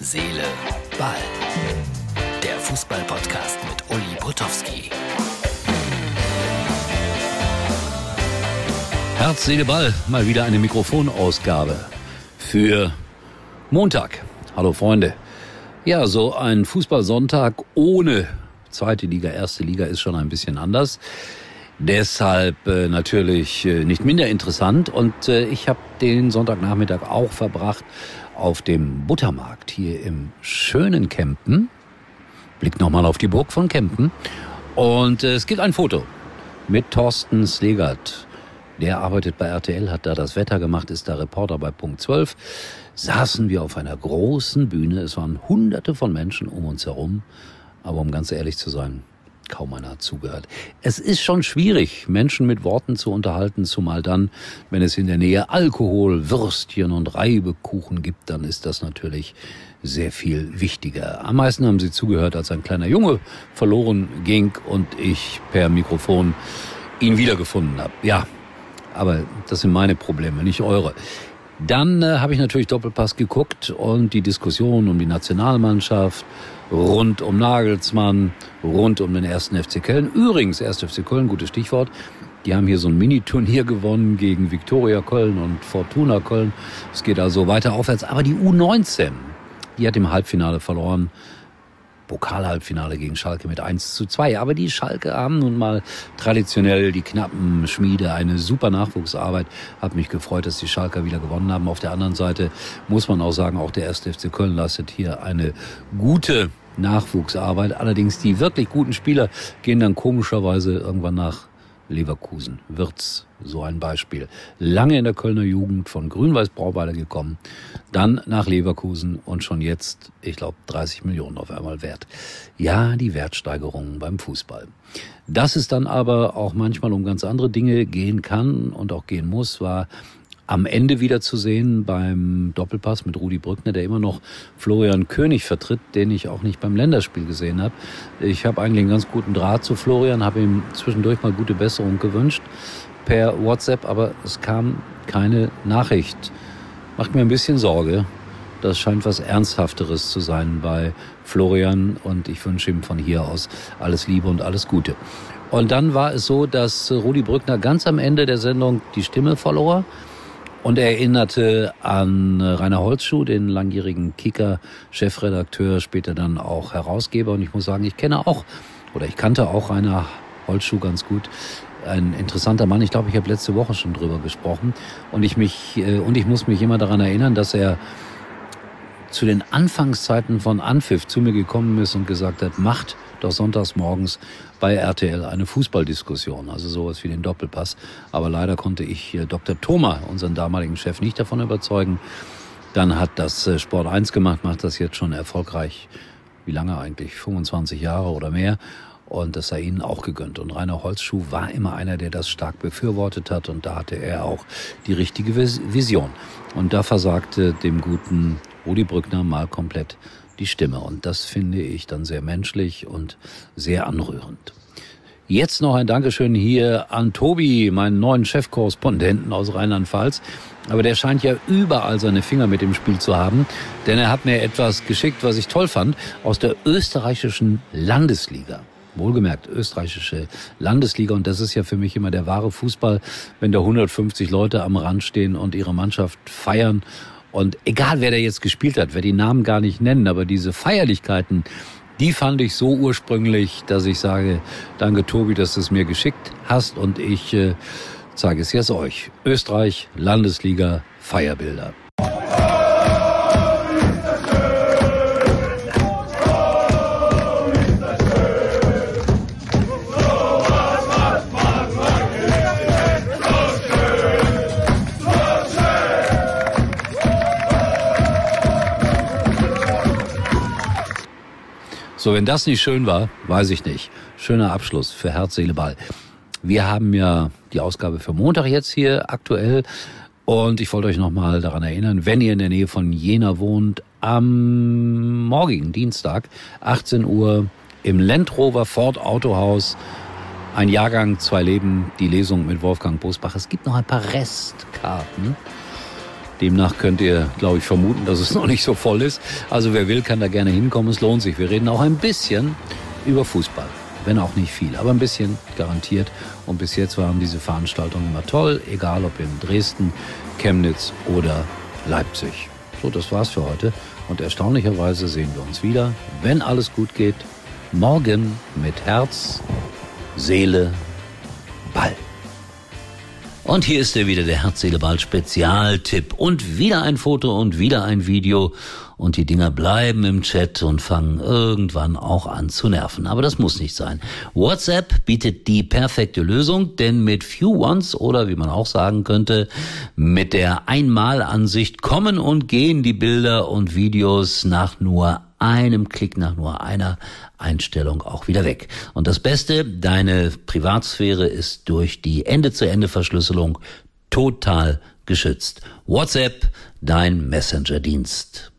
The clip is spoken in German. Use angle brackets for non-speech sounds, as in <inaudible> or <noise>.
Seele, Ball. Der Fußball-Podcast mit Uli Potowski. Herz, Seele, Ball. Mal wieder eine Mikrofonausgabe für Montag. Hallo Freunde. Ja, so ein Fußballsonntag ohne zweite Liga, erste Liga ist schon ein bisschen anders. Deshalb äh, natürlich äh, nicht minder interessant. Und äh, ich habe den Sonntagnachmittag auch verbracht auf dem Buttermarkt hier im schönen Kempen. Blick nochmal auf die Burg von Kempen. Und äh, es gibt ein Foto mit Thorsten Slegert. Der arbeitet bei RTL, hat da das Wetter gemacht, ist da Reporter bei Punkt 12. Saßen wir auf einer großen Bühne. Es waren hunderte von Menschen um uns herum. Aber um ganz ehrlich zu sein, kaum einer zugehört. Es ist schon schwierig, Menschen mit Worten zu unterhalten, zumal dann, wenn es in der Nähe Alkohol, Würstchen und Reibekuchen gibt, dann ist das natürlich sehr viel wichtiger. Am meisten haben sie zugehört, als ein kleiner Junge verloren ging und ich per Mikrofon ihn wiedergefunden habe. Ja, aber das sind meine Probleme, nicht eure. Dann äh, habe ich natürlich Doppelpass geguckt und die Diskussion um die Nationalmannschaft rund um Nagelsmann, rund um den ersten FC Köln. Übrigens, erst FC Köln, gutes Stichwort. Die haben hier so ein Mini-Turnier gewonnen gegen Viktoria Köln und Fortuna Köln. Es geht also weiter aufwärts. Aber die U19, die hat im Halbfinale verloren Pokalhalbfinale gegen Schalke mit 1 zu 2. Aber die Schalke haben nun mal traditionell die knappen Schmiede, eine super Nachwuchsarbeit. Hat mich gefreut, dass die Schalker wieder gewonnen haben. Auf der anderen Seite muss man auch sagen, auch der erste FC Köln leistet hier eine gute Nachwuchsarbeit. Allerdings die wirklich guten Spieler gehen dann komischerweise irgendwann nach Leverkusen. Wirtz, so ein Beispiel. Lange in der Kölner Jugend von Grün-Weiß Brauweiler gekommen, dann nach Leverkusen und schon jetzt, ich glaube, 30 Millionen auf einmal wert. Ja, die Wertsteigerungen beim Fußball. Dass es dann aber auch manchmal um ganz andere Dinge gehen kann und auch gehen muss, war am Ende wieder zu sehen beim Doppelpass mit Rudi Brückner, der immer noch Florian König vertritt, den ich auch nicht beim Länderspiel gesehen habe. Ich habe eigentlich einen ganz guten Draht zu Florian, habe ihm zwischendurch mal gute Besserung gewünscht per WhatsApp, aber es kam keine Nachricht. Macht mir ein bisschen Sorge. Das scheint was Ernsthafteres zu sein bei Florian und ich wünsche ihm von hier aus alles Liebe und alles Gute. Und dann war es so, dass Rudi Brückner ganz am Ende der Sendung die Stimme verlor und er erinnerte an Rainer Holzschuh, den langjährigen Kicker, Chefredakteur, später dann auch Herausgeber. Und ich muss sagen, ich kenne auch, oder ich kannte auch Rainer Holzschuh ganz gut. Ein interessanter Mann. Ich glaube, ich habe letzte Woche schon drüber gesprochen. Und ich mich, äh, und ich muss mich immer daran erinnern, dass er zu den Anfangszeiten von Anpfiff zu mir gekommen ist und gesagt hat, macht doch sonntags morgens bei RTL eine Fußballdiskussion, also sowas wie den Doppelpass. Aber leider konnte ich Dr. Thoma, unseren damaligen Chef, nicht davon überzeugen. Dann hat das äh, Sport 1 gemacht, macht das jetzt schon erfolgreich. Wie lange eigentlich? 25 Jahre oder mehr. Und das sei ihnen auch gegönnt. Und Rainer Holzschuh war immer einer, der das stark befürwortet hat. Und da hatte er auch die richtige Vision. Und da versagte dem guten Rudi Brückner mal komplett die Stimme. Und das finde ich dann sehr menschlich und sehr anrührend. Jetzt noch ein Dankeschön hier an Tobi, meinen neuen Chefkorrespondenten aus Rheinland-Pfalz. Aber der scheint ja überall seine Finger mit dem Spiel zu haben, denn er hat mir etwas geschickt, was ich toll fand, aus der österreichischen Landesliga. Wohlgemerkt, österreichische Landesliga. Und das ist ja für mich immer der wahre Fußball, wenn da 150 Leute am Rand stehen und ihre Mannschaft feiern und egal, wer da jetzt gespielt hat, wer die Namen gar nicht nennen, aber diese Feierlichkeiten, die fand ich so ursprünglich, dass ich sage, danke Tobi, dass du es mir geschickt hast und ich äh, zeige es jetzt euch. Österreich, Landesliga, Feierbilder. So, wenn das nicht schön war, weiß ich nicht. Schöner Abschluss für Herz, Seele, Ball. Wir haben ja die Ausgabe für Montag jetzt hier aktuell. Und ich wollte euch nochmal daran erinnern, wenn ihr in der Nähe von Jena wohnt, am morgigen Dienstag, 18 Uhr, im Land Rover Ford Autohaus, ein Jahrgang, zwei Leben, die Lesung mit Wolfgang Bosbach. Es gibt noch ein paar Restkarten. Demnach könnt ihr, glaube ich, vermuten, dass es <laughs> noch nicht so voll ist. Also wer will, kann da gerne hinkommen. Es lohnt sich. Wir reden auch ein bisschen über Fußball. Wenn auch nicht viel, aber ein bisschen garantiert. Und bis jetzt waren diese Veranstaltungen immer toll, egal ob in Dresden, Chemnitz oder Leipzig. So, das war's für heute. Und erstaunlicherweise sehen wir uns wieder, wenn alles gut geht, morgen mit Herz, Seele, Ball. Und hier ist er wieder, der Herz-Seele-Ball Spezialtipp. Und wieder ein Foto und wieder ein Video. Und die Dinger bleiben im Chat und fangen irgendwann auch an zu nerven. Aber das muss nicht sein. WhatsApp bietet die perfekte Lösung, denn mit Few Ones oder wie man auch sagen könnte, mit der Einmalansicht kommen und gehen die Bilder und Videos nach nur einem Klick nach nur einer Einstellung auch wieder weg. Und das Beste, deine Privatsphäre ist durch die Ende-zu-Ende-Verschlüsselung total geschützt. WhatsApp, dein Messenger-Dienst.